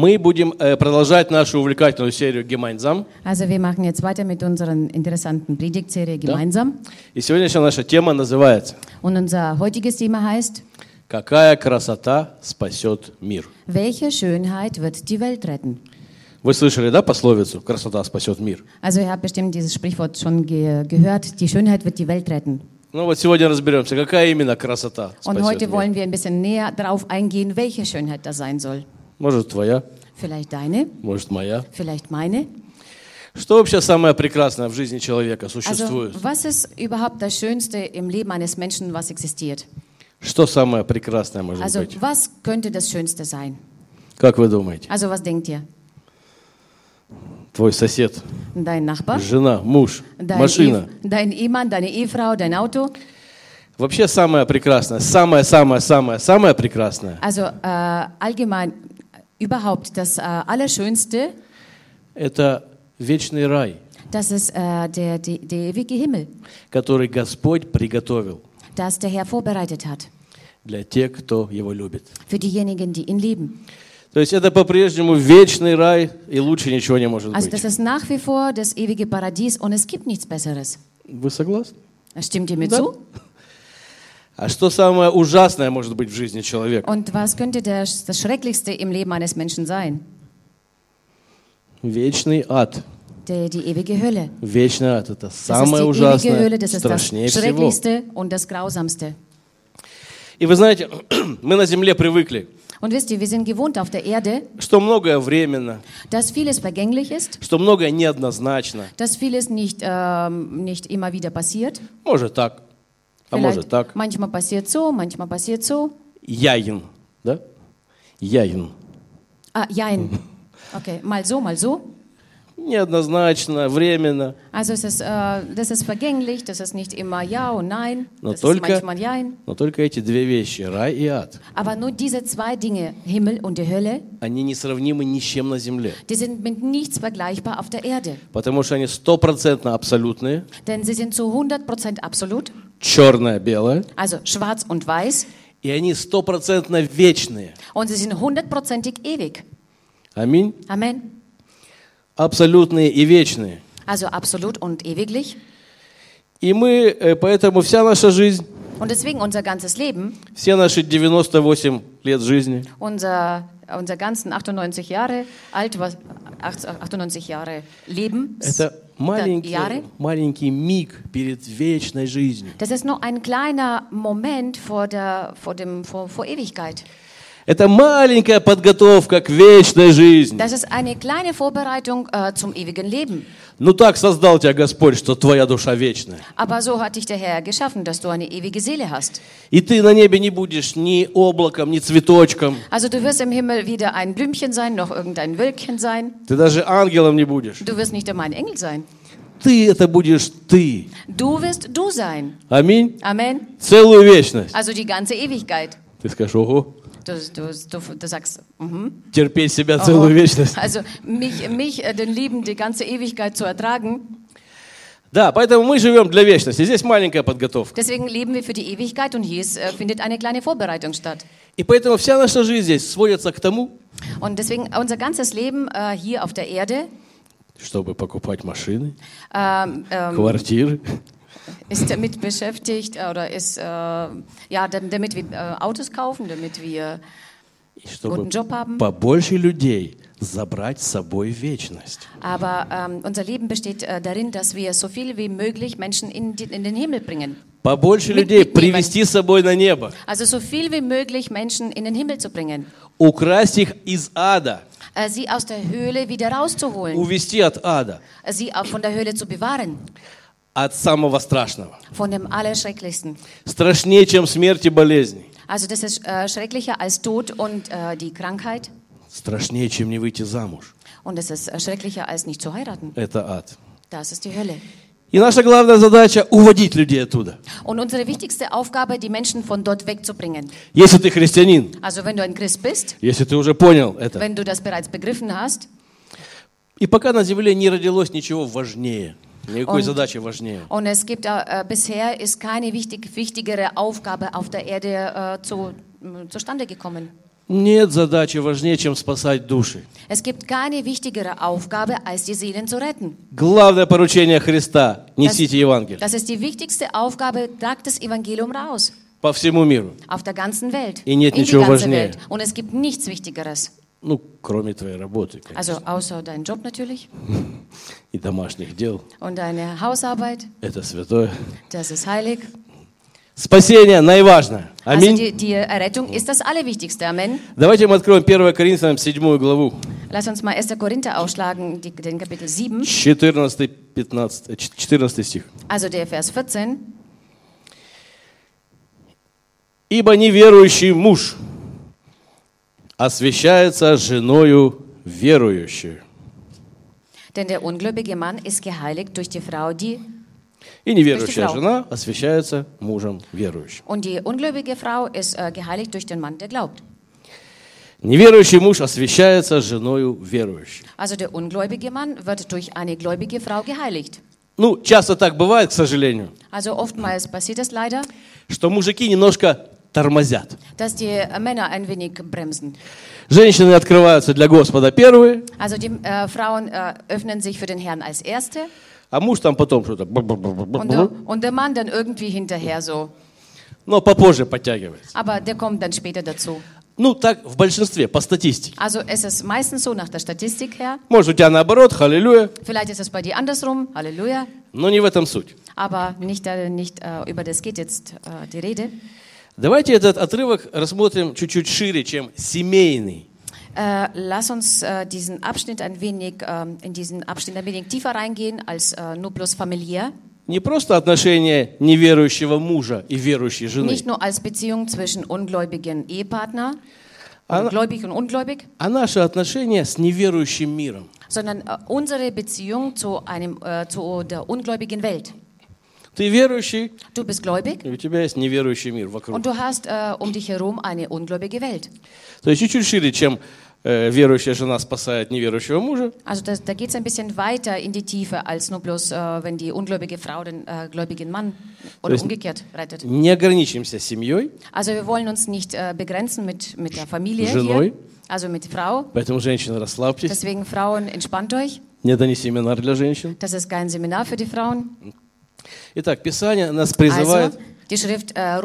Мы будем э, продолжать нашу увлекательную серию Gemeinsam. Also wir machen jetzt weiter mit unserer interessanten Predigtserie gemeinsam. И сегодняшняя наша тема называется Und unser heutiges Thema heißt, «Какая красота спасет мир». welche Schönheit wird die Welt retten? Вы слышали, да, пословицу «Красота спасет мир»? Also ihr habt bestimmt dieses Sprichwort schon ge gehört, die Schönheit wird die Welt retten. Ну вот сегодня разберемся, какая именно красота Und спасет heute мир. wollen wir ein bisschen näher darauf eingehen, welche Schönheit das sein soll. Может, твоя, Vielleicht deine, может, моя. vielleicht meine. Что вообще самое прекрасное в жизни человека Also существует? was ist überhaupt das Schönste im Leben eines Menschen, was existiert? Что самое прекрасное может Also быть? was könnte das Schönste sein? Как вы думаете? Also was denkt ihr? Твой сосед, Dein Nachbar? жена, муж, Dein, машина. Ehe, dein Ehemann, deine Ehefrau, dein Auto? Вообще самое прекрасное, самое-самое-самое-самое прекрасное Also äh, allgemein überhaupt das äh, Allerschönste, – это вечный рай, das ist äh, der, der, der ewige Himmel, который Господь приготовил das der Herr vorbereitet hat для тех, кто Его любит. für diejenigen, die ihn lieben. То есть это по-прежнему вечный рай, и лучше ничего не может Also быть. das ist nach wie vor das ewige Paradies und es gibt nichts Besseres. Вы согласны? Stimmt ihr mir Да. zu? А что самое ужасное может быть в жизни человека? Und was könnte das, das Schrecklichste im Leben eines Menschen sein? Вечный ад. Die, die ewige Hölle. Вечный ад – это самое ужасное, Hölle, das ist das страшнее всего. Schrecklichste und das Grausamste. И вы знаете, мы на земле привыкли, Und wisst ihr, wir sind gewohnt auf der Erde, что многое временно, dass vieles vergänglich ist, что многое неоднозначно. dass vieles nicht, ähm, nicht immer wieder passiert. Может так, а может так. manchmal passiert so, manchmal passiert so. Яин, да? Яин. Ah, jein. Okay, mal so, mal so. Неоднозначно, временно. Also es ist, äh, das ist vergänglich, das ist nicht immer ja und nein, Но das ist только, manchmal jein. но только эти две вещи, рай и ад, Aber nur diese zwei Dinge, Himmel und die Hölle, они несравнимы ни с чем на земле. die sind mit nichts vergleichbar auf der Erde. Потому что они стопроцентно абсолютные, Denn sie sind zu 100% absolut, черное-белое, also schwarz und weiß, и они стопроцентно вечные. und sie sind hundertprozentig ewig. Аминь. Amen. Абсолютные и вечные. Also absolut und ewiglich. И мы, э, поэтому вся наша жизнь, Und deswegen unser ganzes Leben, все наши 98 лет жизни, unser, unser ganzen 98 Jahre alt, was, 98 Jahre Leben, это маленький, Jahre, маленький миг перед вечной жизнью. das ist nur ein kleiner Moment vor, der, vor, dem, vor, vor Ewigkeit. Это маленькая подготовка к вечной жизни. Das ist eine kleine Vorbereitung äh, zum ewigen Leben. Ну так создал тебя Господь, что твоя душа вечная. Aber so hat dich der Herr geschaffen, dass du eine ewige Seele hast. И ты на небе не будешь ни облаком, ни цветочком. Also du wirst im Himmel weder ein Blümchen sein, noch irgendein Wölkchen sein. Ты даже ангелом не будешь. Du wirst nicht einmal ein Engel sein. Ты это будешь ты. Du wirst du sein. Аминь. Amen. Целую вечность. Also die ganze Ewigkeit. Ты скажешь, ого, Du, du, du, du sagst, mhm. терпеть себя Oh. целую вечность. Also mich, mich, äh, den Lieben, die ganze Ewigkeit zu ertragen. Да, поэтому мы живем для вечности. Здесь маленькая подготовка. Deswegen leben wir für die Ewigkeit und hier ist, äh, findet eine kleine Vorbereitung statt. И поэтому вся наша жизнь здесь сводится к тому, Und deswegen unser ganzes Leben äh, hier auf der Erde чтобы покупать машины, ähm, ähm, квартиры, ist damit beschäftigt äh, oder ist äh, ja dam- damit wir äh, Autos kaufen, damit wir и чтобы guten Job haben. побольше людей забрать с собой в вечность. Aber ähm, unser Leben besteht äh, darin, dass wir so viel wie möglich Menschen in, die, in den Himmel bringen. Побольше Mit- людей mitnehmen. привести с собой на небо, Also so viel wie möglich Menschen in den Himmel zu bringen. украсть их из ада, Äh, sie aus der Höhle wieder rauszuholen. увести от ада, Äh, sie auch von der Höhle zu bewahren. От самого страшного. Von dem Allerschrecklichsten. Страшнее, чем смерть и болезни. Also das ist äh, schrecklicher als Tod und äh, die Krankheit. Страшнее, чем не выйти замуж. Und es ist äh, schrecklicher als nicht zu heiraten. Это ад. Das ist die Hölle. И наша главная задача – уводить людей оттуда. Und unsere wichtigste Aufgabe, die Menschen von dort wegzubringen. Если ты христианин, Also wenn du ein Christ bist, если ты уже понял это. wenn du das bereits begriffen hast, И пока на земле не родилось ничего важнее, никакой Он- задачи важнее. und es gibt äh, bisher ist keine wichtig, wichtigere Aufgabe auf der Erde äh, zu, äh, zustande gekommen. Нет задачи важнее, чем спасать души. Es gibt keine wichtigere Aufgabe, als die Seelen zu retten. Главное поручение Христа – несите Евангелие Das ist die wichtigste Aufgabe, tragt das Evangelium raus. по всему миру. Auf der ganzen Welt. И нет in die ничего ganze важнее. Welt. Und es gibt nichts Wichtigeres. Ну, кроме твоей работы конечно, Also außer deinen Job natürlich и домашних дел. und deine Hausarbeit. Это святое. Das ist heilig. Спасение наиважное. Also Аминь. die, die Errettung ist das Allerwichtigste. Amen. Давайте мы откроем 1 Коринфянам 7 главу, Lass uns mal 1. Korinther aufschlagen, die, den Kapitel 7. 14, 15, э, 14 стих. Also der Vers 14. «Ибо неверующий муж освящается женою верующей, Denn der ungläubige Mann ist geheiligt durch die Frau, die и неверующая жена освящается мужем верующим». und die ungläubige Frau ist äh, geheiligt durch den Mann, der glaubt. Неверующий муж освящается женою верующей. Also der ungläubige Mann wird durch eine gläubige Frau geheiligt. Ну, часто так бывает, к сожалению, Also oftmals passiert es leider, что мужики немножко тормозят. dass die äh, Männer ein wenig bremsen. Женщины открываются для Господа первые, Also die äh, Frauen äh, öffnen sich für den Herrn als Erste а муж там потом что-то... und der, und der Mann dann irgendwie hinterher so. Но попозже подтягивается. Aber der kommt dann später dazu. Ну, так в большинстве, по статистике. Also es ist meistens so nach der Statistik her. Может, у тебя наоборот, халилюя, Vielleicht ist es bei dir andersrum, Halleluja. но не в этом суть. Aber nicht, äh, nicht äh, über das geht jetzt äh, die Rede. Давайте этот отрывок рассмотрим чуть-чуть шире, чем семейный. Äh, lass uns äh, diesen Abschnitt ein wenig, ähm, in diesen Abschnitt ein wenig tiefer reingehen als äh, nur bloß familiär. Не просто отношения неверующего мужа и верующей жены, Nicht nur als Beziehung zwischen ungläubigen Ehepartner, Anna- gläubig und ungläubig, а наши отношения с неверующим миром. sondern äh, unsere Beziehung zu, einem, äh, zu der ungläubigen Welt. Ты верующий, Du bist gläubig и у тебя есть неверующий мир вокруг. und du hast äh, um dich herum eine ungläubige Welt. То есть чуть-чуть шире, чем э, верующая жена спасает неверующего мужа. Also das, da geht es ein bisschen weiter in die Tiefe als nur bloß, äh, wenn die ungläubige Frau den äh, gläubigen Mann oder ist- umgekehrt rettet. Не ограничимся семьей, Also wir wollen uns nicht äh, begrenzen mit, mit der Familie Женой. hier, also mit Frau. поэтому, женщины, расслабьтесь. Deswegen Frauen, entspannt euch. Не это не семинар для женщин. Das ist kein Seminar für die Frauen. Итак, Писание нас призывает Also, Schrift äh,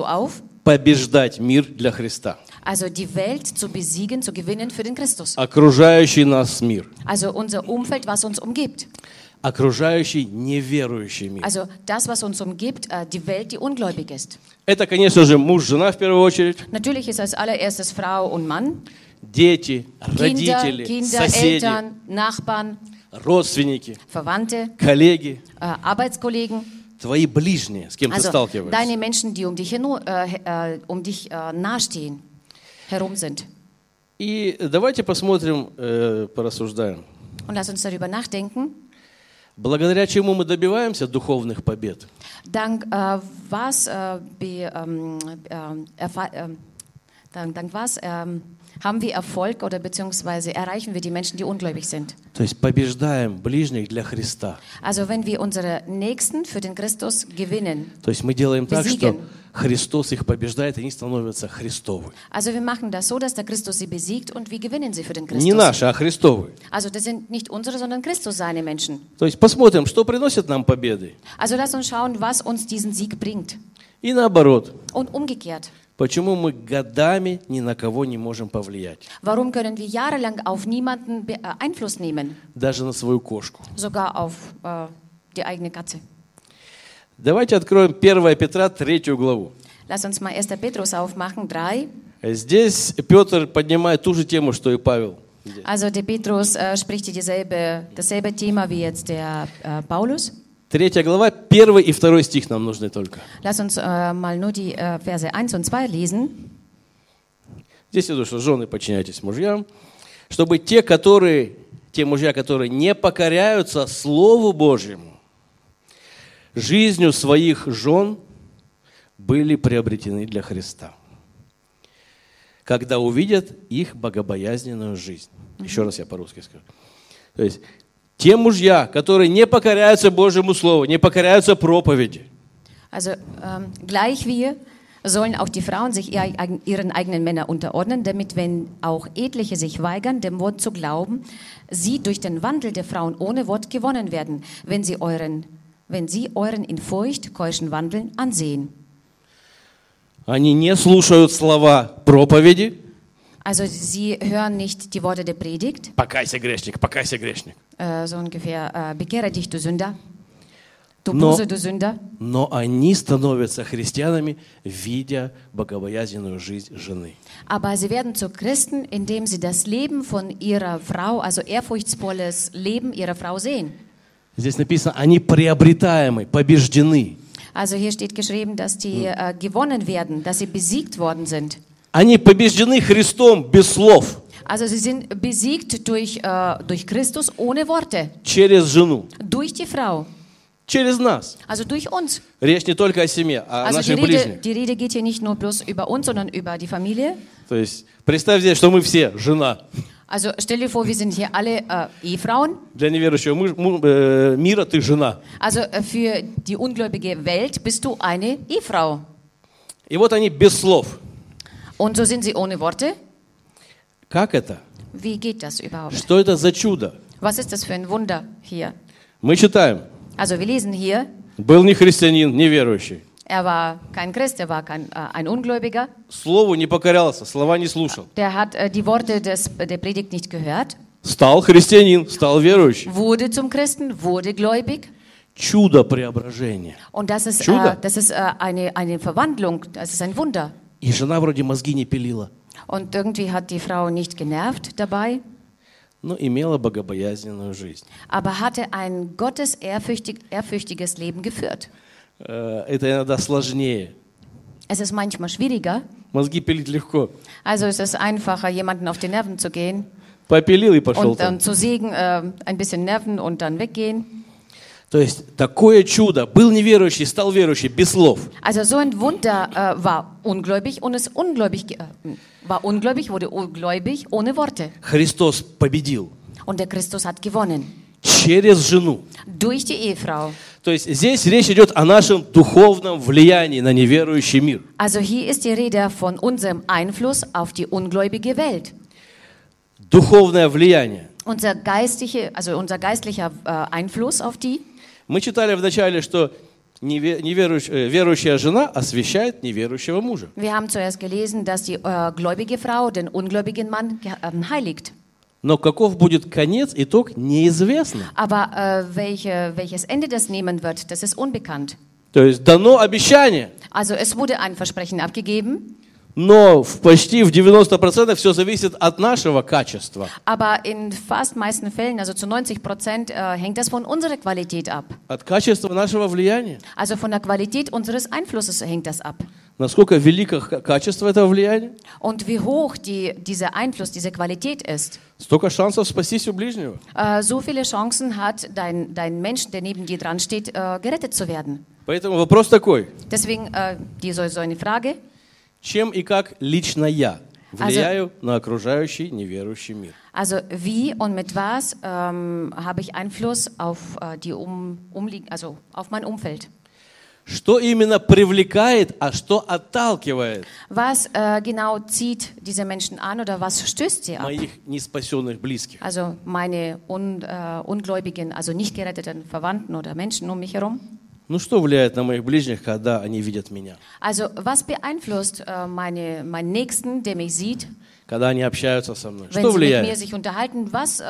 auf, побеждать мир для Христа. also die Welt zu besiegen, zu gewinnen für den Christus. Окружающий нас мир. Also unser Umfeld, was uns umgibt. Окружающий неверующий мир. Also das, was uns umgibt, äh, die Welt, die ungläubig ist. Это, конечно же, муж, жена в первую очередь, Natürlich ist als allererstes Frau und Mann, дети, Kinder, родители, Kinder соседи, Eltern, Nachbarn, родственники, Verwandte, коллеги, äh, Arbeitskollegen. твои ближние, с кем ты Also сталкиваешься. deine Menschen, die um dich, hinu- äh, äh, um dich äh, nahestehen, herum sind. И давайте посмотрим, э, порассуждаем. Und lass uns darüber nachdenken, Благодаря чему мы добиваемся духовных побед? dank äh, was, äh, be, ähm, ähm, ähm, dank, dank was ähm, haben wir Erfolg oder beziehungsweise erreichen wir die Menschen, die ungläubig sind. То есть побеждаем ближних для Христа. Also wenn wir unsere Nächsten für den Christus gewinnen. То есть мы делаем так, что Besiegen. Христос их побеждает, и они становятся Христовы. Also wir machen das so, dass der Christus sie besiegt und wir gewinnen sie für den Не Christus. наши, а Христовы. Also das sind nicht unsere, sondern Christus seine Menschen. То есть посмотрим, что приносит нам победы. Also lass uns schauen, was uns diesen Sieg bringt. И наоборот, Und umgekehrt. Почему мы годами ни на кого не можем повлиять. Warum können wir jahrelang auf niemanden äh, Einfluss nehmen? Даже на свою кошку. Sogar auf äh, die eigene Katze. Давайте откроем 1 Петра 3 главу. Lass uns mal 1. Petrus aufmachen, 3. Здесь Петр поднимает ту же тему, что и Павел. Also der Petrus äh, spricht dieselbe, dasselbe Thema wie jetzt der äh, Paulus. Третья глава, первый и второй стих нам нужны только. Lass uns äh, mal nur die äh, Verse 1 und 2 lesen. Здесь идут, что жены подчиняйтесь мужьям, чтобы те, которые, те мужья, которые не покоряются Слову Божьему, жизнью своих жен были приобретены для Христа, когда увидят их богобоязненную жизнь. Еще раз я по-русски скажу. То есть те мужья, которые не покоряются Божьему Слову, не покоряются проповеди, Also ähm, gleich wir sollen auch die Frauen sich ihr, eigen- ihren eigenen Männern unterordnen, damit, wenn auch Etliche sich weigern, dem Wort zu glauben, sie durch den Wandel der Frauen ohne Wort gewonnen werden, wenn sie euren, wenn sie euren in Furcht keuschen Wandeln ansehen. Они не слушают слова проповеди. Also sie hören nicht die Worte der Predigt, Покайся, грешник, покайся, грешник. äh, so ungefähr, äh, bekehre dich, du Sünder, du No. Buße, du Sünder. Но они становятся христианами, видя богобоязненную жизнь жены. Aber sie werden zu Christen, indem sie das Leben von ihrer Frau, also ehrfurchtsvolles Leben ihrer Frau sehen. Здесь написано, они приобретаемы, побеждены. Also hier steht geschrieben, dass die äh, gewonnen werden, dass sie besiegt worden sind. Они побеждены Христом без слов, Also sie sind besiegt durch, äh, durch Christus ohne Worte, через жену, durch die Frau, через нас. also durch uns. Речь не только о семье, а о Also die наших Rede, ближних. die Rede geht hier nicht nur bloß über uns, sondern über die Familie. То есть представь себе, что мы все жена. Also stell dir vor, wir sind hier alle äh, Ehefrauen. Для неверующего муж- му- э, мира ты жена. Also äh, für die ungläubige Welt bist du eine Ehefrau. И вот они без слов. Und so sind sie ohne Worte. Как это? Wie geht das überhaupt? Что это за чудо? Was ist das für ein Wunder hier? Мы читаем. Also wir lesen hier, Был не христианин, неверующий. er war kein Christ, er war kein, äh, ein Ungläubiger. Слову не покорялся, слова не слушал. Der hat äh, die Worte des, der Predigt nicht gehört, Стал христианин, стал верующий. wurde zum Christen, wurde gläubig. Чудо преображения. Und das ist, Чудо. äh, das ist äh, eine, eine Verwandlung, das ist ein Wunder. И жена вроде мозги не пилила, Und irgendwie hat die Frau nicht genervt dabei, но имела богобоязненную жизнь. aber hatte ein gottesehrfürchtig, ehrfürchtiges Leben geführt. Э, Это иногда сложнее. Es ist manchmal schwieriger, Мозги пилить легко. also es ist einfacher, jemanden auf die Nerven zu gehen Попилил и пошел und там. dann zu sägen, äh, ein bisschen nerven und dann weggehen. То есть такое чудо. Был неверующий, стал верующий, без слов. Also so ein Wunder äh, war ungläubig und ist ungläubig, äh, war ungläubig, wurde ungläubig ohne Worte. Христос победил Und der Christus hat gewonnen. через жену. Durch die Ehefrau. То есть здесь речь идет о нашем духовном влиянии на неверующий мир. Also hier ist die Rede von unserem Einfluss auf die ungläubige Welt. Духовное влияние. Unser geistliche, also unser geistlicher äh, Einfluss auf die. Мы читали вначале, что неве- неверующ- э, верующая жена освящает неверующего мужа. Wir haben zuerst gelesen, dass die äh, gläubige Frau den ungläubigen Mann ähm, heiligt. Но каков будет конец, итог, неизвестно. Aber äh, welche, welches Ende das nehmen wird, das ist unbekannt. То есть дано обещание, Also es wurde ein Versprechen abgegeben, но в почти в 90% все зависит от нашего качества, aber in fast meisten Fällen, also zu 90 Prozent, äh, hängt das von unserer Qualität ab. от качества нашего влияния. Also von der Qualität unseres Einflusses hängt das ab. Насколько велико х- качество этого влияния, Und wie hoch die, dieser Einfluss, diese Qualität ist. столько шансов спастись у ближнего. Äh, so viele Chancen hat dein, dein Mensch, der neben dir dran steht, äh, gerettet zu werden. Поэтому вопрос такой, Deswegen äh, die, so, so eine Frage. чем и как лично я влияю на окружающий неверующий мир? Also wie und mit was ähm, habe ich Einfluss auf äh, die um, umliegen, also auf mein Umfeld? Что именно привлекает, а что отталкивает Was äh, genau zieht diese Menschen an oder was stößt sie ab? моих неспасенных близких? Also meine un, äh, ungläubigen, also nicht geretteten Verwandten oder Menschen um mich herum. Ну что влияет на моих ближних, когда они видят меня? Also was beeinflusst äh, meine, meinen Nächsten, der mich sieht, Когда они общаются со мной? wenn Что sie mit mir влияет? sich unterhalten? Was, äh,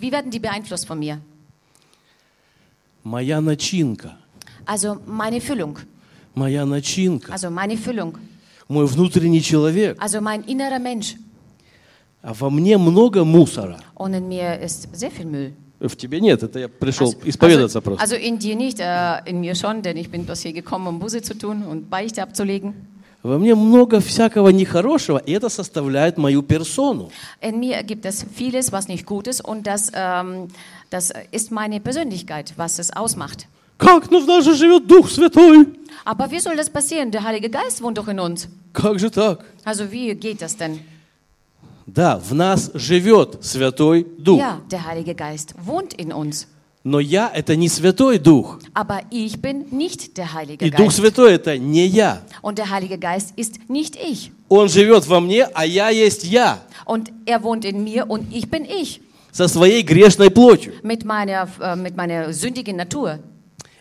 wie werden die beeinflusst von mir? Моя начинка. Also meine Füllung, Моя начинка. also meine Füllung, Мой внутренний человек. also mein innerer Mensch. А во мне много мусора. Und in mir ist sehr viel Müll. В тебе нет, это я пришел Also, исповедаться also, просто. also in dir nicht, äh, in mir schon, denn ich bin bloß hier gekommen, um Buße zu tun und Beichte abzulegen. Во мне много всякого нехорошего, и это составляет мою персону. In mir gibt es vieles, was nicht gut ist und das, ähm, das ist meine Persönlichkeit, was es ausmacht. Как? Ну в нас же живет Дух Святой. Aber wie soll das passieren? Der Heilige Geist wohnt doch in uns. Как же так? Also wie geht das denn? Да, в нас живет Святой Дух. Ja, der Heilige Geist wohnt in uns. Но я – это не Святой Дух. Aber ich bin nicht der Heilige И Дух Geist. Святой – это не я. Und der Heilige Geist ist nicht ich. Он живет во мне, а я есть я. Und er wohnt in mir und ich bin ich. Со своей грешной плотью. Mit meiner, äh, mit meiner sündigen Natur.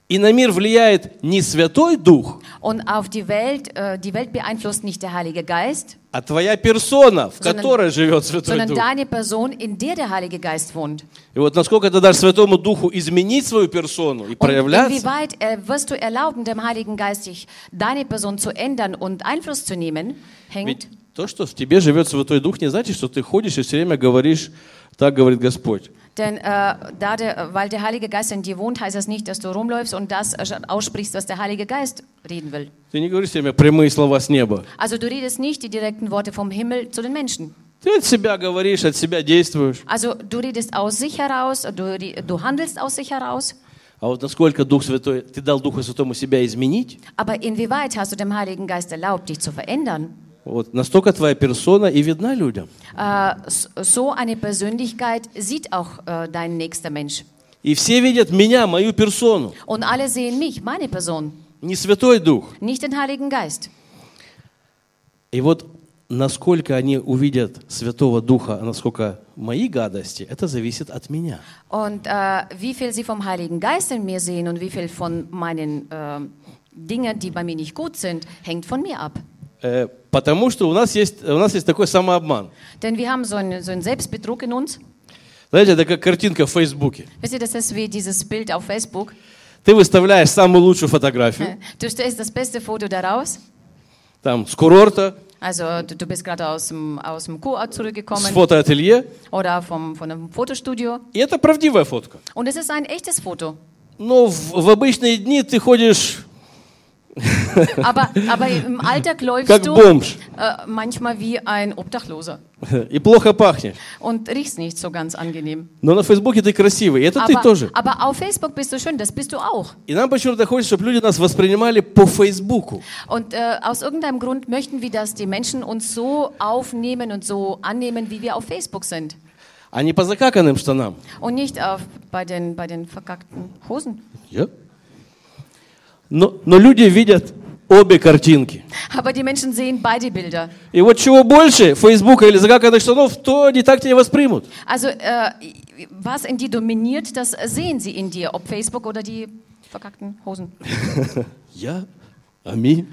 И на мир влияет не Святой Дух, Und auf die Welt, äh, die Welt beeinflusst nicht der Heilige Geist, а твоя персона, в Sondern- которой живет Святой sondern Дух. deine Person, in der der Heilige Geist wohnt. И вот насколько ты дашь Святому Духу изменить свою персону и Und проявляться, inwieweit äh, wirst du erlauben, dem Heiligen Geist sich deine Person zu ändern und Einfluss zu nehmen, hängt ведь то, что в тебе живет Святой Дух, не значит, что ты ходишь и все время говоришь, так говорит Господь. Denn äh, da der, weil der Heilige Geist in dir wohnt, heißt das nicht, dass du rumläufst und das äh, aussprichst, was der Heilige Geist reden will. Ты не говоришь все время прямые слова с неба. Also du redest nicht die direkten Worte vom Himmel zu den Menschen. Ты от себя говоришь, от себя действуешь. Also du redest aus sich heraus, du, re- du handelst aus sich heraus. А вот насколько Дух Святой, ты дал Духу Святому себя изменить, Aber inwieweit hast du dem Heiligen Geist erlaubt, dich zu verändern? Вот, настолько твоя персона и видна людям. Äh, so eine Persönlichkeit sieht auch äh, dein nächster Mensch. И все видят меня, мою персону, Und alle sehen mich, meine Person, не Святой Дух. nicht den Heiligen Geist. И вот насколько они увидят Святого Духа, а насколько мои гадости, это зависит от меня. Und äh, wie viel sie vom Heiligen Geist in mir sehen und wie viel von meinen äh, Dingen, die bei mir nicht gut sind, hängt von mir ab. Э, Потому что у нас есть, у нас есть такой самообман. Denn wir haben so einen, so einen Selbstbetrug in uns. Знаете, это как картинка в Фейсбуке. Wisst ihr, das ist wie dieses Bild auf Facebook. Ты выставляешь самую лучшую фотографию, Du stellst das beste Foto daraus. там, с курорта, Also du, du bist gerade aus dem, aus dem Kurort с zurückgekommen фотоателье, oder vom, von einem Fotostudio. и это правдивая фотка. Und es ist ein echtes Foto. Но в, в обычные дни ты ходишь Aber, aber im Alltag läufst как du бомж äh, manchmal wie ein Obdachloser и плохо пахнешь. und riechst nicht so ganz angenehm. Но на Фейсбуке ты красивый, и это ты Aber, тоже. aber auf Facebook bist du schön, das bist du auch. И нам почему-то хочется, чтобы люди нас воспринимали по Фейсбуку. Und äh, aus irgendeinem Grund möchten wir, dass die Menschen uns so aufnehmen und so annehmen, wie wir auf Facebook sind. а не по закаканным штанам. Und nicht auf, bei, den, bei den verkackten Hosen. Я? Но, но люди видят обе картинки. Aber die Menschen sehen beide Bilder. И вот чего больше Фейсбука или закаканных штанов, то они так тебя воспримут. Also äh, was in dir dominiert, das sehen sie in dir, ob Facebook oder die verkackten Hosen. Я? Аминь.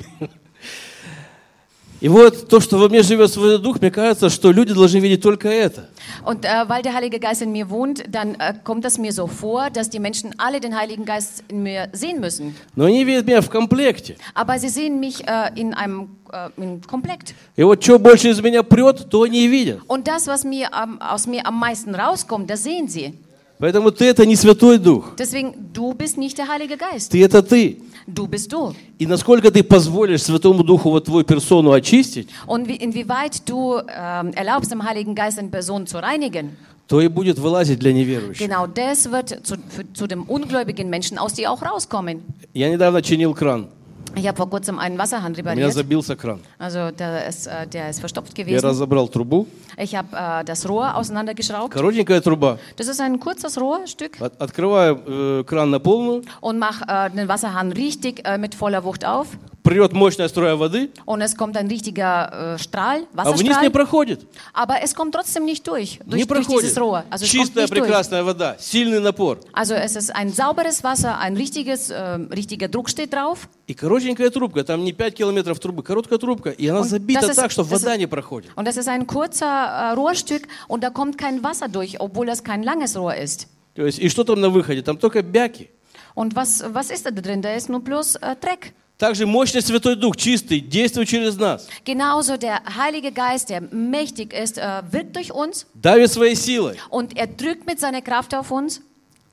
И вот то, что во мне живет свой дух, мне кажется, что люди должны видеть только это. Und äh, weil der Heilige Geist in mir wohnt, dann äh, kommt es mir so vor, dass die Menschen alle den Heiligen Geist in mir sehen müssen. Но они видят меня в комплекте. Aber sie sehen mich äh, in einem äh, in Komplekt. И вот что больше из меня прет, то они и видят. Und das, was mir am- aus mir am meisten rauskommt, das sehen sie. Поэтому ты это не Святой Дух. Deswegen, du bist nicht der Heilige Geist. Ты это ты. Du bist du. И насколько ты позволишь Святому Духу вот твою персону очистить, Und wie, inwieweit du ähm, erlaubst, dem Heiligen Geist in Person zu reinigen, то и будет вылазить для неверующих. genau das wird zu, für, zu dem ungläubigen Menschen aus dir auch rauskommen. Я недавно чинил кран. Ich habe vor kurzem einen Wasserhahn У меня repariert. забился кран. Also der ist, äh, der ist verstopft Я gewesen. разобрал трубу. Ich habe äh, das Rohr auseinandergeschraubt. Коротенькая труба. Das ist ein kurzes Rohrstück От- Открываю э, кран на полную. und mache äh, den Wasserhahn richtig äh, mit voller Wucht auf. Прет мощная струя воды, Und es kommt ein richtiger äh, Strahl, а вниз не Wasserstrahl. проходит. Aber es kommt trotzdem nicht durch, Не durch, durch dieses проходит. Rohr. Also es kommt Чистая, nicht durch. прекрасная вода. Сильный напор. Also es ist ein sauberes Wasser, ein richtiges, äh, richtiger Druck steht drauf. И коротенькая трубка. Там не 5 километров трубы. Короткая трубка. И она Und забита das ist- так, что das вода ist- не проходит. Und das ist ein kurzer äh, Rohrstück und da kommt kein Wasser durch, obwohl das kein langes Rohr ist. То есть, и что там на выходе? Там только бяки. Und was, was ist da drin? Da ist nur bloß äh, Dreck. Также мощный Святой Дух, чистый, действует через нас. Genauso der Heilige Geist, der mächtig ist, äh, wirkt durch uns Давит своей силой. und er drückt mit seiner Kraft auf uns.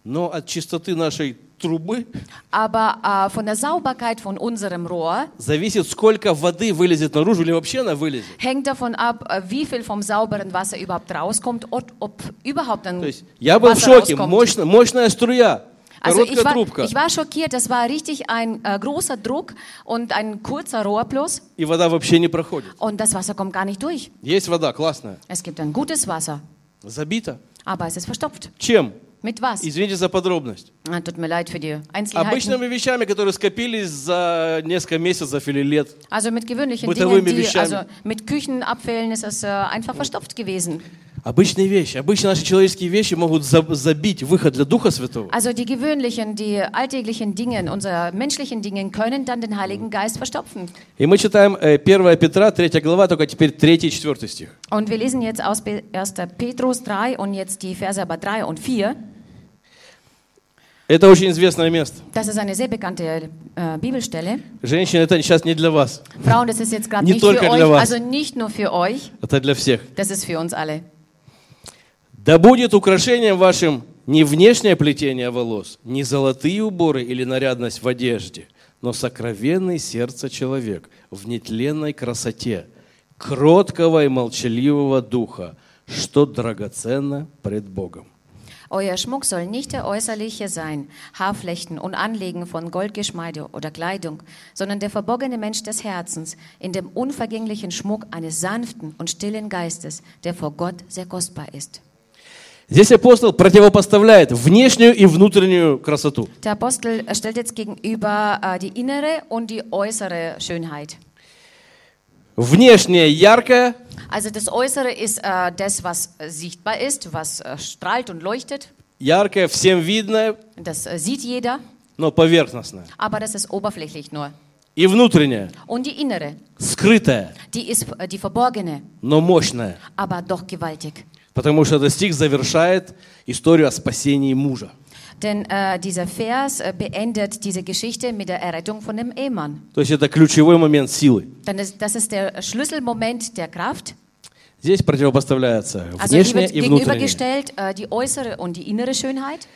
Но от чистоты нашей трубы Aber äh, von der Sauberkeit von unserem Rohr зависит, сколько воды вылезет наружу или вообще она вылезет. hängt davon ab, äh, wie viel vom sauberen Wasser überhaupt rauskommt und ob überhaupt ein То есть я был в Wasser шоке. rauskommt. Мощная, мощная струя. Also Короткая ich war, трубка. ich war schockiert, das war richtig ein äh, großer Druck und ein kurzer Rohr plus И вода вообще не проходит. und das Wasser kommt gar nicht durch. Есть вода, классная. Es gibt ein gutes Wasser, Забита. aber es ist verstopft. Чем? Mit was? Извините за подробность. Ah, tut mir leid für die Einzelheiten. Обычными вещами, которые скопились за несколько месяцев или лет. Also mit gewöhnlichen Бытовыми Dingen, die, вещами. also mit Küchenabfällen ist es äh, einfach verstopft gewesen. Обычные вещи. Обычно наши человеческие вещи могут за- забить выход для Духа Святого. Also die gewöhnlichen, die alltäglichen Dinge, unsere menschlichen Dinge können dann den Heiligen Geist verstopfen. И мы читаем э, 1 Петра, 3 глава, только теперь 3 и 4 стих. Und wir lesen jetzt aus Be- 1. Petrus 3 und jetzt die Verse aber 3 und 4. Это очень известное место. Das ist eine sehr bekannte äh, Bibelstelle. Женщины, это сейчас не для вас, Frauen, das ist jetzt Не nicht für только euch, для вас. also nicht nur für euch, это для всех. das ist für uns alle. Да будет украшением вашим не внешнее плетение волос, не золотые уборы или нарядность в одежде, но сокровенный сердце человек в нетленной красоте, кроткого и молчаливого духа, что драгоценно пред Богом. Euer Schmuck soll nicht der äußerliche sein, Haarflechten und Anlegen von Goldgeschmeide oder Kleidung, sondern der verborgene Mensch des Herzens in dem unvergänglichen Schmuck eines sanften und stillen Geistes, der vor Gott sehr kostbar ist. Здесь апостол противопоставляет внешнюю и внутреннюю красоту. Der Apostel stellt jetzt gegenüber äh, die innere und die äußere Schönheit. Внешнее яркое, Also das Äußere ist äh, das, was äh, sichtbar ist, was äh, strahlt und leuchtet. яркое, всем видное, Das äh, sieht jeder, но поверхностное. aber das ist oberflächlich nur. И внутреннее, Und die innere, скрытое, die ist äh, die verborgene, но мощное. aber doch gewaltig. Потому что этот стих завершает историю о спасении мужа. Denn äh, dieser Vers äh, beendet diese Geschichte mit der Errettung von dem Ehemann. То есть это ключевой момент силы. Denn das, das ist der Schlüsselmoment der Kraft. Здесь противопоставляется Also внешнее wird и gegenübergestellt äh, die äußere und die innere Schönheit.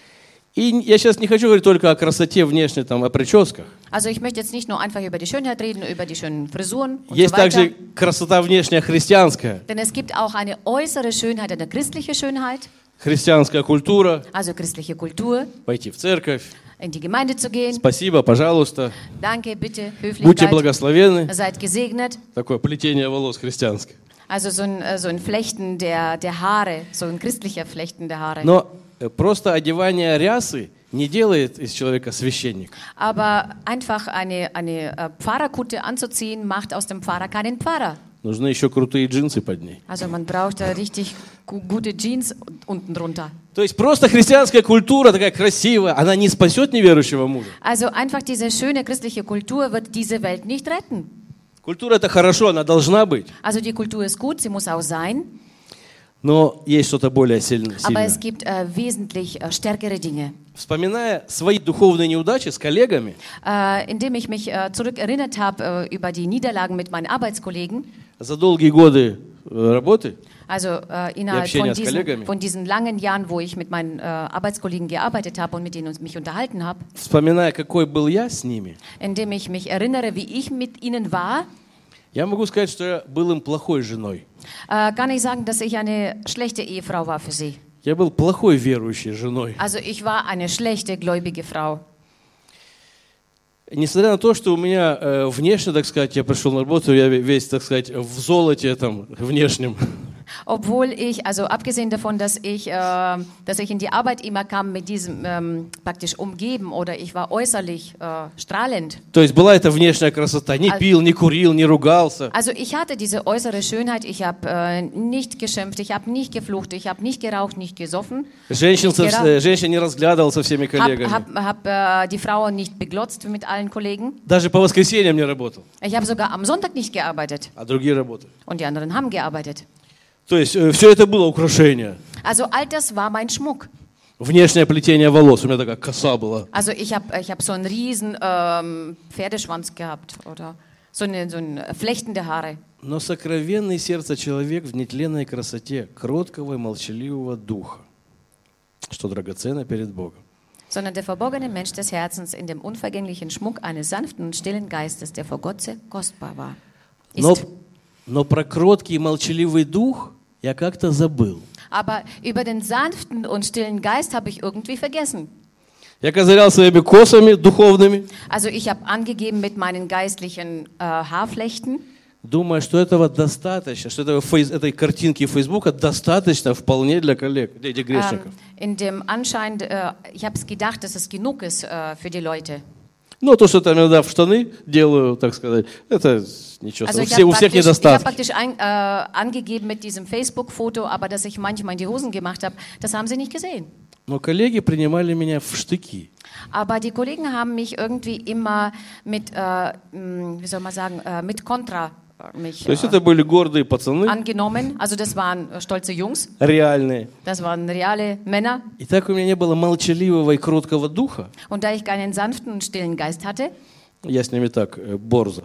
И я сейчас не хочу говорить только о красоте внешней, там, о прическах. Also ich möchte jetzt nicht nur einfach über die Schönheit reden, über die schönen Frisuren und Есть so также красота внешняя христианская, Denn es gibt auch eine äußere Schönheit, eine christliche Schönheit, христианская культура, also christliche Kultur, пойти в церковь. in die Gemeinde zu gehen. Спасибо, пожалуйста. Danke, bitte, Будьте Höflichkeit. благословенны. Seid gesegnet. Такое плетение волос христианское. Also so ein, äh, so ein Flechten der, der Haare, so ein christlicher Flechten der Haare. Но э, просто одевание рясы не делает из человека священника. Aber einfach eine, eine äh, Pfarrerkutte anzuziehen, macht aus dem Pfarrer keinen Pfarrer. Нужны еще крутые джинсы под ней. Also man braucht richtig gu gute Jeans unten drunter. То есть просто христианская культура такая красивая, она не спасет неверующего мужа. Also einfach diese schöne christliche Kultur wird diese Welt nicht retten. Культура это хорошо, она должна быть. Also die Kultur ist gut, sie muss auch sein, Но есть что-то более сильное. aber сильное. es gibt äh, wesentlich äh, stärkere Dinge. Вспоминая свои духовные неудачи с коллегами, Äh, indem ich mich äh, zurückerinnert habe äh, über die Niederlagen mit meinen Arbeitskollegen, за долгие годы э, работы, also äh, innerhalb общения von с коллегами. diesen, von diesen langen Jahren, wo ich mit meinen äh, Arbeitskollegen gearbeitet habe und mit denen mich unterhalten habe, вспоминая, какой был я с ними, indem ich mich erinnere, wie ich mit ihnen war, я могу сказать, что я был им плохой женой. äh, kann ich sagen, dass ich eine schlechte Ehefrau war für sie. Я был плохой верующей женой. Also ich war eine schlechte gläubige Frau. Несмотря на то, что у меня э, внешне, так сказать, я пришел на работу, я весь, так сказать, в золоте там внешнем. Obwohl ich, also abgesehen davon, dass ich, äh, dass ich in die Arbeit immer kam mit diesem ähm, praktisch umgeben oder ich war äußerlich äh, strahlend. То есть была эта внешняя красота. Не А- пил, не курил, не ругался. Also ich hatte diese äußere Schönheit, ich habe äh, nicht geschimpft, ich habe nicht geflucht, ich habe nicht geraucht, nicht gesoffen, Женщин, со- Гера- э, женщин не разглядывал со всеми habe коллегами. hab, hab, äh, die Frauen nicht beglotzt mit allen Kollegen. Даже по воскресеньям не работал, Ich habe sogar am Sonntag nicht gearbeitet а другие работали. und die anderen haben gearbeitet. То есть все это было украшение. Also all das war mein Schmuck. Внешнее плетение волос. У меня такая коса была. Also ich habe ich hab so einen riesen ähm, Pferdeschwanz gehabt oder so, eine, so ein flechtende Haare. Но сокровенный сердце человек в нетленной красоте, кроткого и молчаливого духа, что драгоценно перед Богом. sondern der verborgene Mensch des Herzens in dem unvergänglichen Schmuck eines sanften und stillen Geistes, der vor Gott kostbar war. Но, Ist. но про кроткий и молчаливый дух я как-то забыл. Aber über den sanften und stillen Geist habe ich irgendwie vergessen. Я козырял своими косами духовными, Also ich habe angegeben mit meinen geistlichen äh, Haarflechten. думая, что этого достаточно, что этого фейс- этой картинки Фейсбука достаточно вполне для коллег, для этих Ähm, грешников. in dem Anschein, äh, ich habe es gedacht, dass es genug ist äh, für die Leute. Ну, то, что там иногда в штаны делаю, так сказать, это ничего, Also у habe у всех praktisch, ich hab недостатки. praktisch ein, äh, angegeben mit diesem Facebook-Foto, aber dass ich manchmal in die Hosen gemacht habe, das haben sie nicht gesehen. Но коллеги принимали меня в штыки. Aber die Kollegen haben mich irgendwie immer mit, äh, wie soll man sagen, äh, mit Kontra äh, mich То есть äh, это были гордые пацаны, angenommen. Also das waren äh, stolze Jungs, реальные. das waren reale Männer. И так у меня не было молчаливого и кроткого духа, Und da ich keinen sanften und stillen Geist hatte, я с ними так, э, борзо,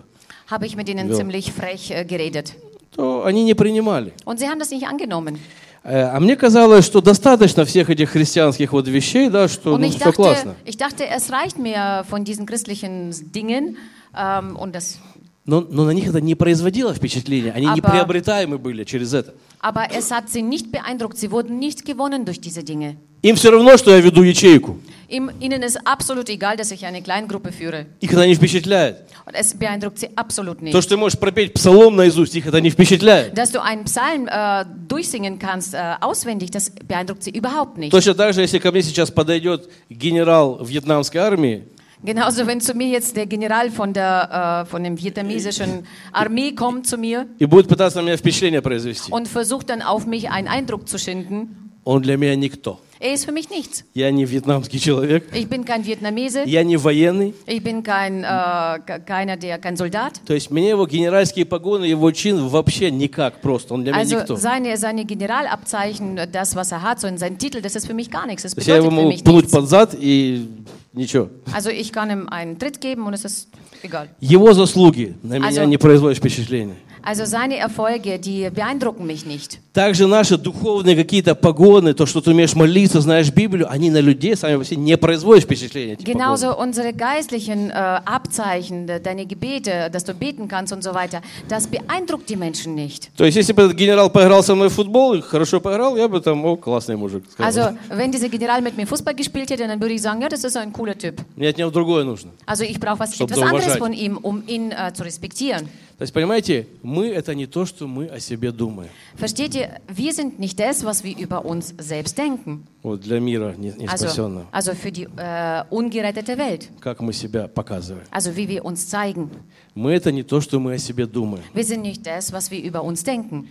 habe ich mit ihnen Ja. ziemlich frech äh, geredet. то они не принимали. Und sie haben das nicht angenommen. Э, А мне казалось, что достаточно всех этих христианских вот вещей, да, что ну, все dachte, классно. ich dachte, es reicht mir von diesen christlichen Dingen ähm, und das Но, но на них это не производило впечатления. Они Aber- неприобретаемы были через это. Aber es hat sie nicht beeindruckt. Sie wurden nicht gewonnen durch diese Dinge. Им все равно, что я веду ячейку. Ihm, ihnen ist absolut egal, dass ich eine Kleingruppe führe. Их это не впечатляет. Und es beeindruckt sie absolut nicht. То, что ты можешь пропеть псалом наизусть, их это не впечатляет. Dass du einen Psalm äh, durchsingen kannst, äh, auswendig, das beeindruckt sie überhaupt nicht. Точно так же, если ко мне сейчас подойдет генерал вьетнамской армии, Genauso, wenn zu mir jetzt der General von der äh, von der vietnamesischen Armee kommt zu mir и будет пытаться на меня впечатление произвести, und versucht dann auf mich einen Eindruck zu schinden, он для меня никто. er ist für mich nichts. Я не вьетнамский человек, Ich bin kein Vietnamese, я не военный. ich bin kein, äh, ke- keiner, der, kein Soldat. То есть мне его генеральские погоны, его чин вообще никак просто. Он для меня Also никто. seine, seine Generalabzeichen, das, was er hat, so in seinen Titel, das ist für mich gar nichts. Das То есть я его bedeutet für могу mich пнуть nichts. под зад и Ничего. Also ich kann ihm einen Tritt geben und es ist egal. Его заслуги на меня Also- не производят впечатления. Also seine Erfolge, die beeindrucken mich nicht. Также наши духовные какие-то погоны, то, что ты умеешь молиться, знаешь Библию, они на людей сами по себе не производят впечатления. эти погоны. Genauso unsere geistlichen äh, Abzeichen, de- deine Gebete, dass du beten kannst und so weiter, das beeindruckt die Menschen nicht. То есть, если бы этот генерал поиграл со мной в футбол, и хорошо поиграл, я бы там, о, классный мужик. сказал. Also wenn dieser General mit mir Fußball gespielt hätte, dann würde ich sagen, ja, das ist ein cooler Typ. Мне от него другое нужно. Also ich brauche was, Чтоб etwas anderes зауважать. von ihm, um ihn äh, zu respektieren. То есть, понимаете, мы это не то, что мы о себе думаем. Versteht ihr, wir sind nicht das, was wir über uns selbst denken. Вот для мира не, не Also, also für die äh, ungerettete Welt. Как мы себя показываем. Also wie wir uns zeigen. Мы это не то, что мы о себе думаем. Wir sind nicht das, was wir über uns denken.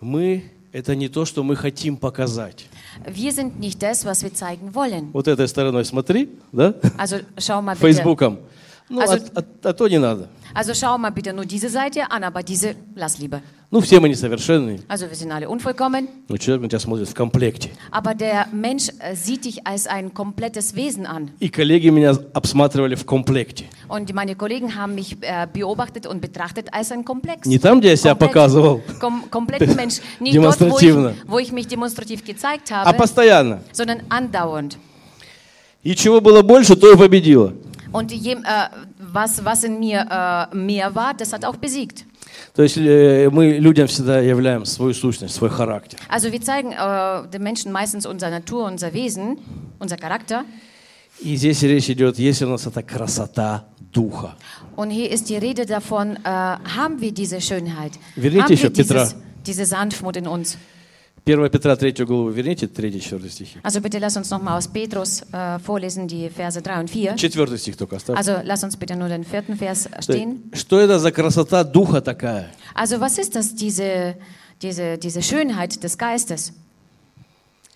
Мы это не то, что мы хотим показать. Wir sind nicht das, was wir zeigen wollen. Вот этой стороной смотри, да? Also schau mal bitte. Фейсбуком. Ну, А а, а- а то не надо. Also schau mal bitte nur diese Seite an, aber diese lass lieber. Ну, все мы несовершенные. Also wir sind alle unvollkommen, Но человек на тебя смотрит в комплекте. aber der Mensch äh, sieht dich als ein komplettes Wesen an. И коллеги меня обсматривали в комплекте. Und meine Kollegen haben mich äh, beobachtet und betrachtet als ein Komplex. Не там, где я себя показывал, Kom kompletten Mensch. Nicht dort, wo ich, wo ich mich demonstrativ gezeigt а habe, постоянно. sondern andauernd. И чего было больше, то и победило. Und je, äh, was, was in mir äh, mehr war, das hat auch besiegt. То есть э, мы людям всегда являем свою сущность, свой характер. Also wir zeigen äh, den Menschen meistens unsere Natur, unser Wesen, unser Charakter. И здесь речь идет, есть у нас эта красота духа. Und hier ist die Rede davon, äh, haben wir diese Schönheit? Верните haben еще wir Петра. dieses, diese Sanftmut in uns? 1 Петра 3 главу, верните 3-4 стихи. Also bitte lass uns nochmal aus Petrus äh, vorlesen, die Verse 3 und 4. Четвертый стих только оставьте. Also lass uns bitte nur den vierten Vers stehen. Что это за красота духа такая? Also was ist das, diese, diese, diese Schönheit des Geistes?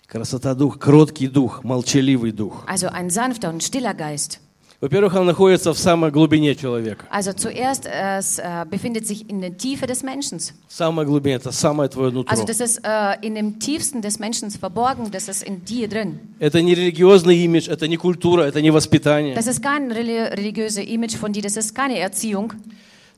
Красота духа, кроткий дух, молчаливый дух. Also ein sanfter und stiller Geist. Во-первых, он находится в самой глубине человека. Also zuerst, äh, es äh, befindet sich in der Tiefe des Menschen. В самой глубине, это самое твое нутро. Also das ist äh, in dem Tiefsten des Menschen verborgen, das ist in dir drin. Это не религиозный имидж, это не культура, это не воспитание. Das ist kein reli- religiöses Image von dir, das ist keine Erziehung.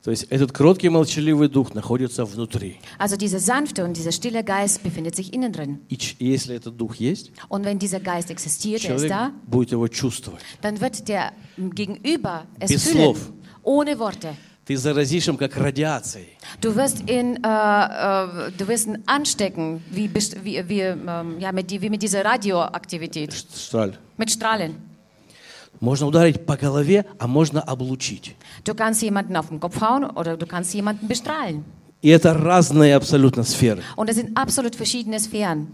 То есть этот кроткий, молчаливый дух находится внутри. Also dieser sanfte und dieser stille Geist befindet sich innen drin. И если этот дух есть, Und wenn dieser Geist existiert, er ist человек da, будет его чувствовать. dann wird der Gegenüber es Без fühlen, слов. ohne Worte. Ты заразишь им как радиацией. Du wirst ihn, äh, äh, du wirst ihn anstecken, wie, wie, wie, ähm, ja, mit, wie mit dieser Radioaktivität, Штраль. mit Strahlen. Можно ударить по голове, а можно облучить. Du kannst jemanden auf den Kopf hauen oder du kannst jemanden bestrahlen. И это разные абсолютно сферы. Und das sind absolut verschiedene Sphären.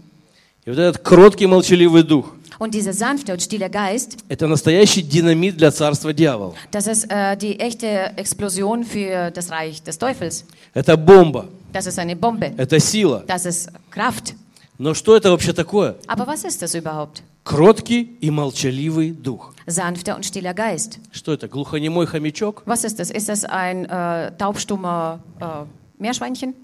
И вот этот кроткий молчаливый дух Und dieser sanfte und stille Geist, – это настоящий динамит для царства дьявола. das ist äh, die echte Explosion für das Reich des Teufels. Это бомба, Das ist eine Bombe. это сила. Das ist Kraft. Но что это вообще такое? Aber was ist das überhaupt? Кроткий и молчаливый дух. Sanfter und stiller Geist. Что это, глухонемой хомячок? Was ist das? Ist das ein äh, taubstummer äh, Meerschweinchen?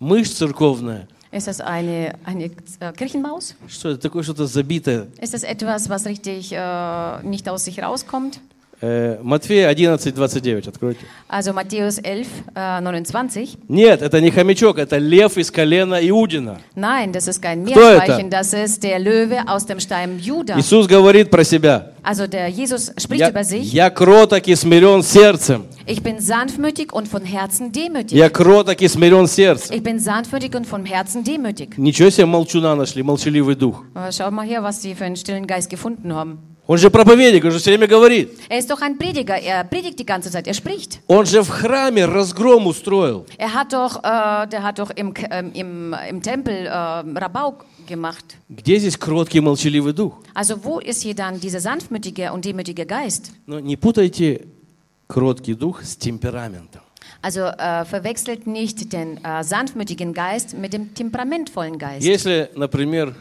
Мышь церковная? Ist das eine, eine äh, Kirchenmaus? Что это такое что-то забитое? Ist das etwas, was richtig äh, nicht aus sich rauskommt? Э, Матфея 11, 29, откройте. Also Matthäus 11, äh, 29. Нет, это не хомячок, это лев из колена Иудина. Nein, das ist kein Meerschweinchen, das ist der Löwe aus dem Stamm Juda. Иисус говорит про себя. Also der Jesus spricht Я, über sich. я кроток и смирен сердцем. Ich bin sanftmütig und von Herzen demütig. Я кроток и смирен сердцем. Ich bin sanftmütig und von Herzen demütig. Ничего себе молчуна нашли, молчаливый дух. Schau mal her, was sie für einen stillen Geist gefunden haben. Он же проповедник, он же все время говорит. Er ist doch ein Prediger, er predigt die ganze Zeit, er spricht. Он же в храме разгром устроил. Er hat doch, äh, der hat doch im, ähm, im, im Tempel äh, Rabau gemacht. Где здесь кроткий молчаливый дух? Also wo ist hier dann dieser sanftmütige und demütige Geist? Но не путайте кроткий дух с темпераментом. Also äh, verwechselt nicht den äh, sanftmütigen Geist mit dem temperamentvollen Geist. Если, например,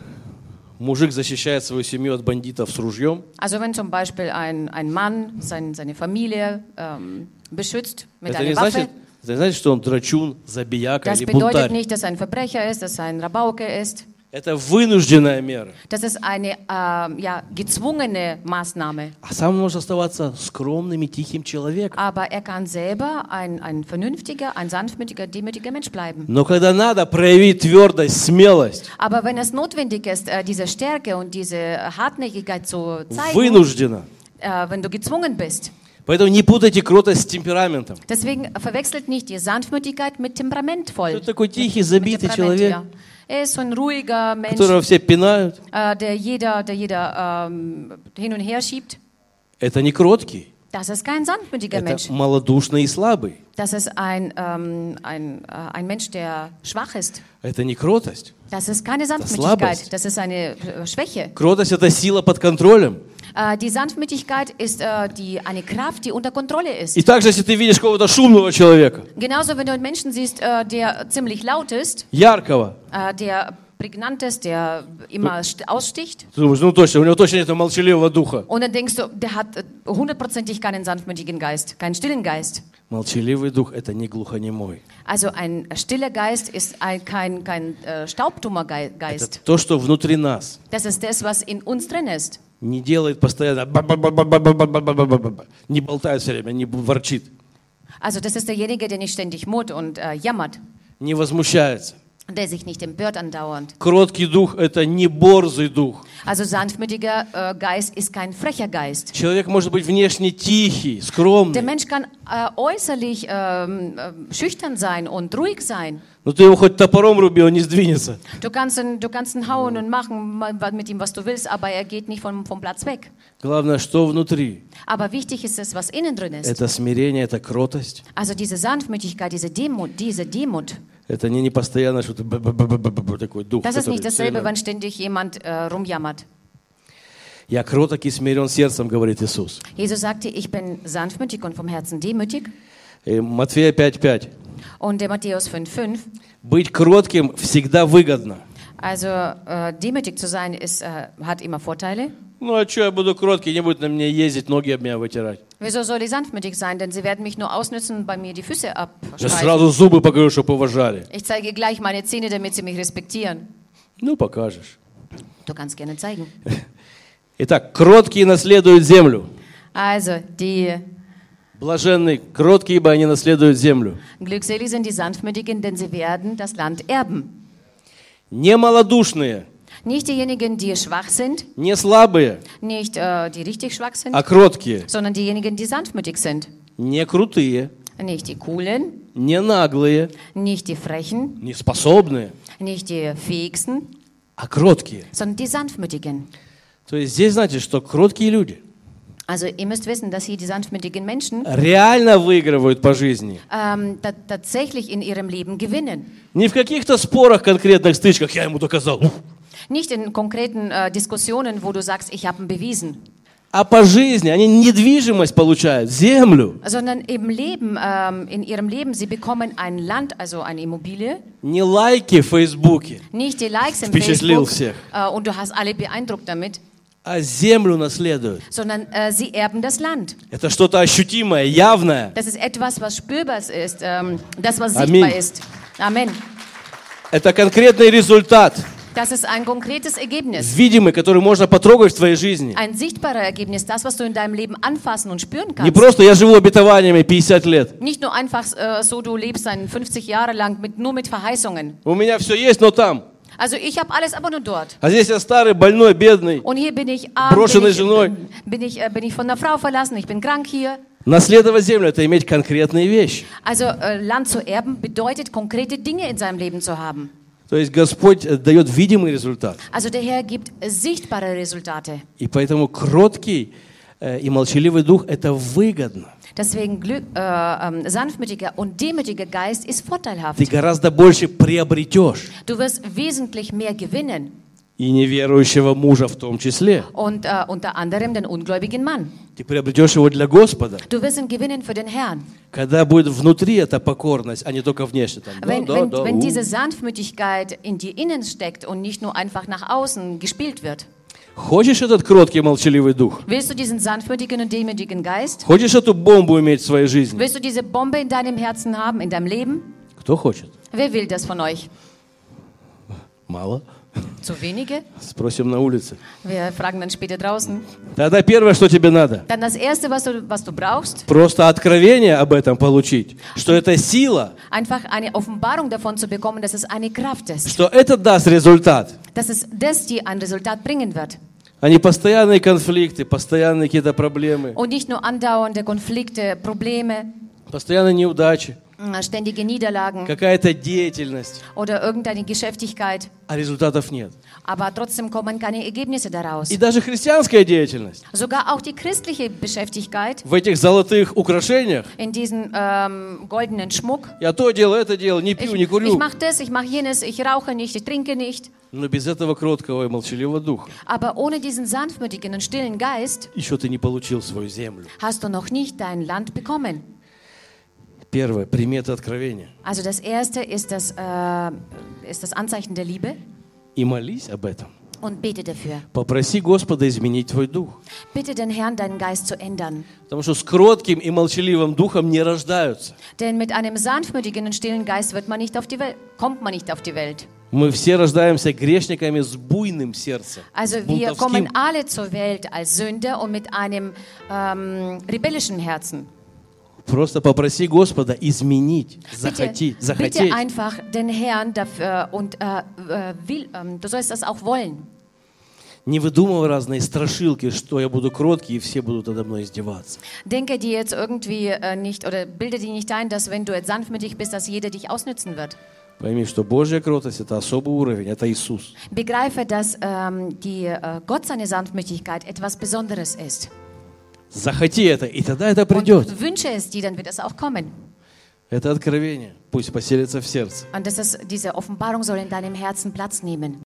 мужик защищает свою семью от бандитов с ружьем, Also wenn zum Beispiel ein, ein Mann sein, seine Familie ähm, beschützt mit это einer Waffe, значит, это не значит, что он драчун, забияка das или bedeutet бунтарь. nicht, dass er ein Verbrecher ist, dass er ein Rabauke ist. Это вынужденная мера. Das ist eine ähm, ja, gezwungene Maßnahme. А сам может оставаться скромным и тихим человеком. Aber er kann selber ein, ein vernünftiger, ein sanftmütiger, demütiger Mensch bleiben. Но когда надо проявить твердость, смелость, Aber wenn es notwendig ist, äh, diese Stärke und diese Hartnäckigkeit zu zeigen, вынужденно. äh, wenn du gezwungen bist. Поэтому не путайте кротость с темпераментом. Deswegen verwechselt nicht die Sanftmütigkeit mit temperamentvoll. Кто такой тихий, забитый человек, ja. Er ist so ein ruhiger Mensch, которого все пинают. äh, der jeder, der jeder ähm, hin und her schiebt. Это не кроткий. Das ist kein sanftmütiger Это Mensch. малодушный и слабый. Das ist ein, ähm, ein, äh, ein Mensch, der schwach ist. Это не кротость. Das ist keine. Sanftmütigkeit, das ist eine äh, Schwäche. Кротость – это сила под контролем. Äh, die Sanftmütigkeit ist äh, die, eine Kraft, die unter Kontrolle ist. И также, если ты видишь какого-то шумного человека, Genauso, wenn du einen Menschen siehst, äh, der ziemlich laut ist, яркого, äh, der prägnant ist, der immer st- aussticht, ты думаешь, ну точно, у него точно нет молчаливого духа. und dann denkst du, der hat äh, hundertprozentig keinen sanftmütigen Geist, keinen stillen Geist. Молчаливый дух – это не глухонемой. Also ein stiller Geist ist ein, kein, kein äh, staubtummer Gei- Это Geist. то, что внутри нас. Das ist das, was in uns drin ist. не делает постоянно, не болтает все время, не ворчит. Also das ist derjenige, der nicht ständig murrt und äh, jammert. Не возмущается. der sich nicht empört andauernd. Кроткий дух – это не борзый дух. Also sanftmütiger äh, Geist ist kein frecher Geist. Человек может быть внешне тихий, Der скромный, Mensch kann äh, äußerlich ähm, äh, schüchtern sein und ruhig sein. но ты его хоть топором руби, он не сдвинется. Du kannst ihn, du kannst ihn hauen und machen ma- mit ihm, was du willst, aber er geht nicht vom, vom Platz weg. Главное, что внутри. Aber wichtig ist es, was innen drin ist. Это смирение, это кротость. Also diese Sanftmütigkeit, diese Demut, diese Demut. Это не, не постоянно что-то такой дух. Das ist nicht dasselbe, wenn ständig jemand äh, rumjammert. Я кроток и смирен сердцем, говорит Иисус. Jesus sagte, ich bin sanftmütig und vom Herzen demütig. И Матфея 5.5. Und der Matthäus 5,5. Быть кротким всегда выгодно. Also äh, demütig zu sein ist, äh, hat immer Vorteile. Ну а что я буду кроткий, не будет на мне ездить, ноги об меня вытирать. Wieso soll ich sanftmütig sein? Denn sie werden mich nur ausnützen und bei mir die Füße Я abstreichen. сразу зубы покажу, чтобы уважали. Ich zeige gleich meine Zähne, damit sie mich respektieren. Ну, покажешь. Du kannst gerne zeigen. Итак, кроткие наследуют землю. Also, die Блаженные, кроткие, ибо они наследуют землю. glückselig sind die Sanftmütigen, denn sie werden das Land erben. Не малодушные, Nicht diejenigen, die schwach sind, не слабые, nicht äh, die richtig schwach sind, а кроткие. sondern diejenigen, die sanftmütig sind. Не крутые, Nicht die Coolen, не наглые, nicht die Frechen, не способные, nicht die Fähigsten, а кроткие. sondern die Sanftmütigen. То есть здесь, знаете, что кроткие люди, Also ihr müsst wissen, dass hier die sanftmütigen Menschen реально выигрывают по жизни. ähm, ta tatsächlich in ihrem Leben gewinnen. Не в каких-то спорах, конкретных стычках, я ему доказал. Ух. Nicht in konkreten äh, Diskussionen, wo du sagst, ich habe ihn bewiesen, А по жизни они недвижимость получают, землю. sondern im Leben, ähm, in ihrem Leben, sie bekommen ein Land, also eine Immobilie, Не лайки в Фейсбуке, nicht die Likes im Впечатлил Facebook всех. äh, und du hast alle beeindruckt damit, а землю наследуют. sondern äh, sie erben das Land. Это что-то ощутимое, явное. Das ist etwas, was spürbar ist, ähm, das, was Amen. sichtbar ist. Amen. Это конкретный результат, Das ist ein konkretes Ergebnis. видимый, который можно потрогать в твоей жизни. Ein sichtbarer Ergebnis, das, was du in deinem Leben anfassen und spüren Не kannst. просто я живу обетованиями 50 лет. Nicht nur einfach äh, so, du lebst ein 50 Jahre lang mit, nur mit Verheißungen. У меня все есть, но там. Also ich habe alles aber nur dort. А здесь я старый, больной, бедный. Und hier bin ich arm, Брошенной bin ich, женой. bin, ich, äh, bin ich von der Frau verlassen, ich bin krank hier. Наследовать землю – это иметь конкретные вещи. Also äh, Land zu erben bedeutet, konkrete Dinge in seinem Leben zu haben. То есть Господь э, дает видимый результат. Also der Herr gibt sichtbare Resultate. И поэтому кроткий э, и молчаливый дух – это выгодно. Deswegen äh, ähm, sanftmütiger und demütiger Geist ist vorteilhaft. Ты гораздо больше приобретешь. Du wirst wesentlich mehr gewinnen. И неверующего мужа в том числе. Und äh, unter anderem den ungläubigen Mann. Ты приобретешь его для Господа. Du wirst ihn gewinnen für den Herrn. Когда будет внутри эта покорность, а не только внешне. Там, Wenn, да, wenn, да, wenn у. diese Sanftmütigkeit in dir innen steckt und nicht nur einfach nach außen gespielt wird. Хочешь этот кроткий молчаливый дух? Willst du diesen sanftmütigen und demütigen Geist? Хочешь эту бомбу иметь в своей жизни? Willst du diese Bombe in deinem Herzen haben, in deinem Leben? Кто хочет? Wer will das von euch? Мало. Zu wenige? Спросим на улице. Wir fragen dann später draußen. Тогда первое, что тебе надо, Dann das Erste, was du, was du brauchst, просто откровение об этом получить, что это сила, einfach eine Offenbarung davon zu bekommen, dass es eine Kraft ist. что это даст результат, Dass es das dir ein Resultat bringen wird. а не постоянные конфликты, постоянные какие-то проблемы, Und nicht nur andauernde Konflikte, Probleme, постоянные неудачи, äh, ständige Niederlagen какая-то деятельность, oder irgendeine Geschäftigkeit. а результатов нет. Aber trotzdem kommen keine Ergebnisse daraus. И даже христианская деятельность Sogar auch die christliche Beschäftigkeit в этих золотых украшениях, in diesem ähm, goldenen Schmuck. я то делаю, это делаю, не Ich, пью, не ich курю, mache das, ich mache jenes, ich rauche nicht, ich trinke nicht. но без этого кроткого и молчаливого духа Aber ohne diesen sanftmütigen und stillen Geist еще ты не получил свою землю. hast du noch nicht dein Land bekommen. Первое, прими это откровение Also das Erste ist das, äh, ist das Anzeichen der Liebe и молись об этом. und bete dafür. Попроси Господа изменить твой дух. Bitte den Herrn, deinen Geist zu ändern. Потому что с кротким и молчаливым духом не рождаются. Denn mit einem sanftmütigen und stillen Geist wird man nicht auf die Welt, kommt man nicht auf die Welt. Мы все рождаемся грешниками с буйным сердцем. Also с wir бунтовским. kommen alle zur Welt als Sünder und mit einem ähm, rebellischen Herzen. Просто попроси Господа изменить, Bitte, захоти, bitte захотеть. einfach den Herrn dafür und äh, äh, will, ähm, du sollst das auch wollen. Не выдумывай разные страшилки, что я буду кроткий, и все будут надо мной издеваться. Denke dir jetzt irgendwie äh, nicht oder bilde dir nicht ein, dass wenn du jetzt sanftmütig bist, dass jeder dich ausnützen wird. Пойми, что Божья кротость – это особый уровень, это Иисус. Begreife, dass ähm, die, äh, Gott seine Sanftmütigkeit etwas Besonderes ist. Захоти это, и тогда это придет. Und wünsche es dir, dann wird es auch kommen. Это откровение. Пусть поселится в сердце. Und das ist, diese Offenbarung soll in deinem Herzen Platz nehmen.